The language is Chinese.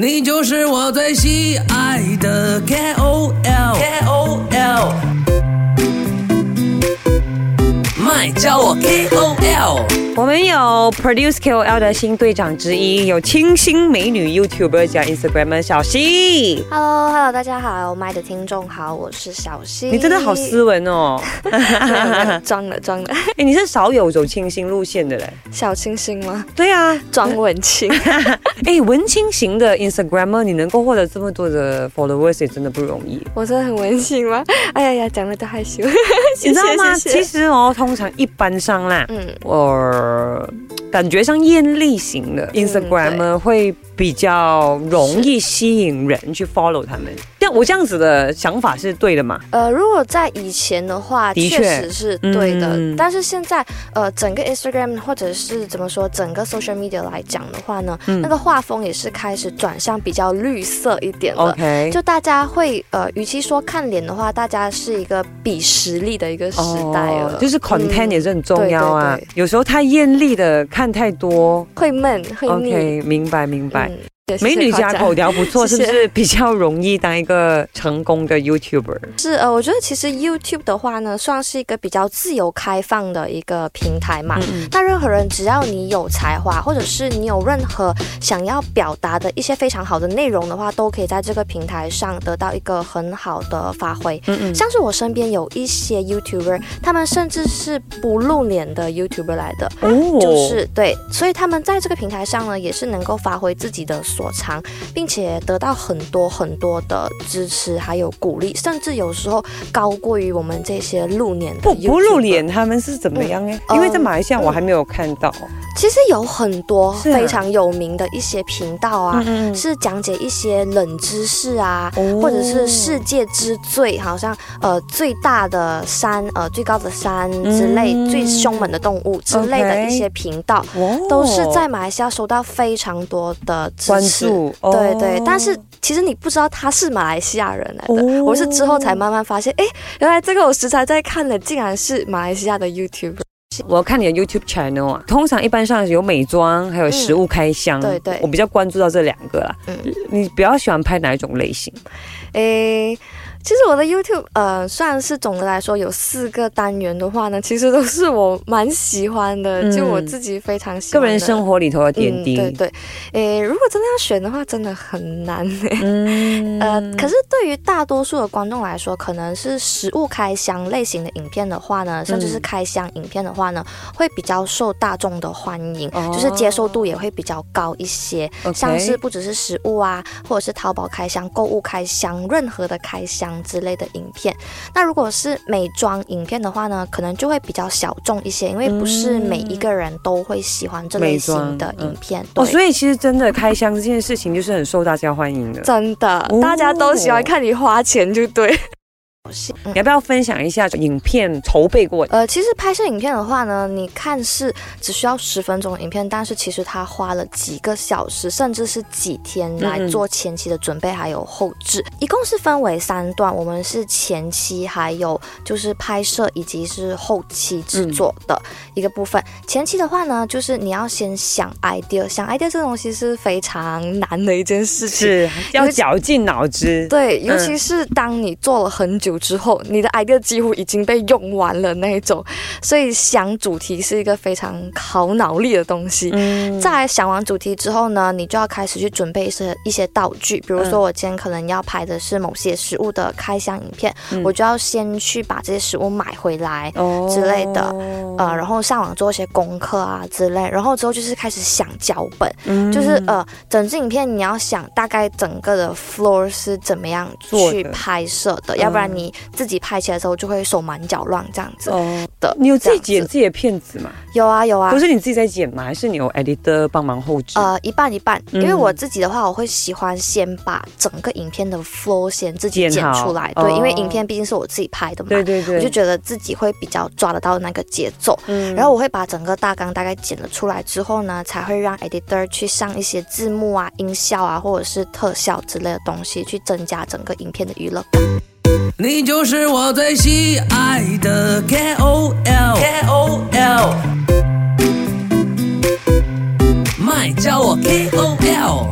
你就是我最喜爱的 KOL KOL，麦叫我 KOL。我们有 Produce KOL 的新队长之一，有清新美女 YouTuber 加 Instagramer 小溪。Hello Hello，大家好，麦的听众好，我是小溪。你真的好斯文哦！装了装了，哎，你是少有走清新路线的嘞？小清新吗？对啊，装文青。哎，文青型的 Instagramer，你能够获得这么多的 followers 也真的不容易。我真的很文青吗？哎呀呀，讲了都害羞。你知道吗？谢谢其实哦，通常一般上啦，嗯，我感觉像艳丽型的 Instagramer 会比较容易吸引人去 follow 他们。像我这样子的想法是对的嘛？呃，如果在以前的话，的确确实是对的。嗯但是现在，呃，整个 Instagram 或者是怎么说，整个 social media 来讲的话呢，嗯那个画风也是开始转向比较绿色一点了。OK，就大家会呃，与其说看脸的话，大家是一个比实力的一个时代了，哦就是 content 嗯也是很重要啊。对对对有时候太艳丽的看太多会闷会腻。，OK，明白明白。美女家口条不错，是不是比较容易当一个成功的 YouTuber？是呃，我觉得其实 YouTube 的话呢，算是一个比较自由开放的一个平台嘛。嗯那任何人只要你有才华，或者是你有任何想要表达的一些非常好的内容的话，都可以在这个平台上得到一个很好的发挥。嗯嗯，像是我身边有一些 YouTuber，他们甚至是不露脸的 YouTuber 来的，哦就是对，所以他们在这个平台上呢，也是能够发挥自己的所长，并且得到很多很多的支持，还有鼓励，甚至有时候高过于我们这些露脸的不不露脸，他们是怎么样哎？嗯因为在马来西亚我还没有看到。其实有很多非常有名的一些频道啊。嗯是讲解一些冷知识啊，哦或者是世界之最，好像呃最大的山，呃最高的山之类，嗯最凶猛的动物之类的一些频道。哦都是在马来西亚收到非常多的支对对哦，但是其实你不知道他是马来西亚人来的，哦我是之后才慢慢发现，哎，原来这个我时常在看的，竟然是马来西亚的 YouTuber。我看你的 YouTube channel 啊，通常一般上有美妆，还有食物开箱，对对我比较关注到这两个啦。嗯你比较喜欢拍哪一种类型？诶，其实我的 YouTube 呃，算是总的来说有四个单元的话呢，其实都是我蛮喜欢的，嗯。就我自己非常喜欢个人生活里头的点滴。嗯、对对，诶，如果真的要选的话，真的很难诶。嗯。呃，可是对于大多数的观众来说，可能是食物开箱类型的影片的话呢，甚至是开箱影片的话呢，会比较受大众的欢迎，哦。就是接受度也会比较高一些。像是不只是食物啊，或者是淘宝开箱、购物开箱、任何的开箱之类的影片。那如果是美妆影片的话呢，可能就会比较小众一些，因为不是每一个人都会喜欢这类型的影片。哦，所以其实真的开箱这件事情就是很受大家欢迎的。真的，哦大家都喜欢看你花钱，就对。你要不要分享一下影片筹备过程？呃，其实拍摄影片的话呢，你看是只需要十分钟的影片，但是其实他花了几个小时，甚至是几天来做前期的准备还有后置。一共是分为三段，我们是前期还有就是拍摄以及是后期制作的一个部分。前期的话呢，就是你要先想 idea，想 idea 这东西是非常难的一件事情。是要绞尽脑汁。对，尤嗯其是当你做了很久之后，你的 idea 几乎已经被用完了那一种，所以想主题是一个非常考脑力的东西。嗯。再来想完主题之后呢，你就要开始去准备一些一些道具，比如嗯。说我今天可能要拍的是某些食物的开箱影片，嗯。我就要先去把这些食物买回来。哦。之类的。呃，然后上网做一些功课啊之类，然后之后就是开始想脚本，嗯。就是呃，整支影片你要想大概整个的 floor 是怎么样去拍摄的，嗯。要不然你自己拍起来的时候就会手忙脚乱这样子哦，的。你有自己剪自己的片子吗？有啊有啊不，是你自己在剪吗？还是你有 editor 帮忙后置？呃，一半一半，嗯因为我自己的话，我会喜欢先把整个影片的 flow 先自己剪出来，哦对，因为影片毕竟是我自己拍的嘛，对对对，我就觉得自己会比较抓得到那个节奏。嗯然后我会把整个大纲大概剪了出来之后呢，才会让 editor 去上一些字幕啊、音效啊，或者是特效之类的东西，去增加整个影片的娱乐感。你就是我最喜爱的 KOL KOL，麦叫我 KOL。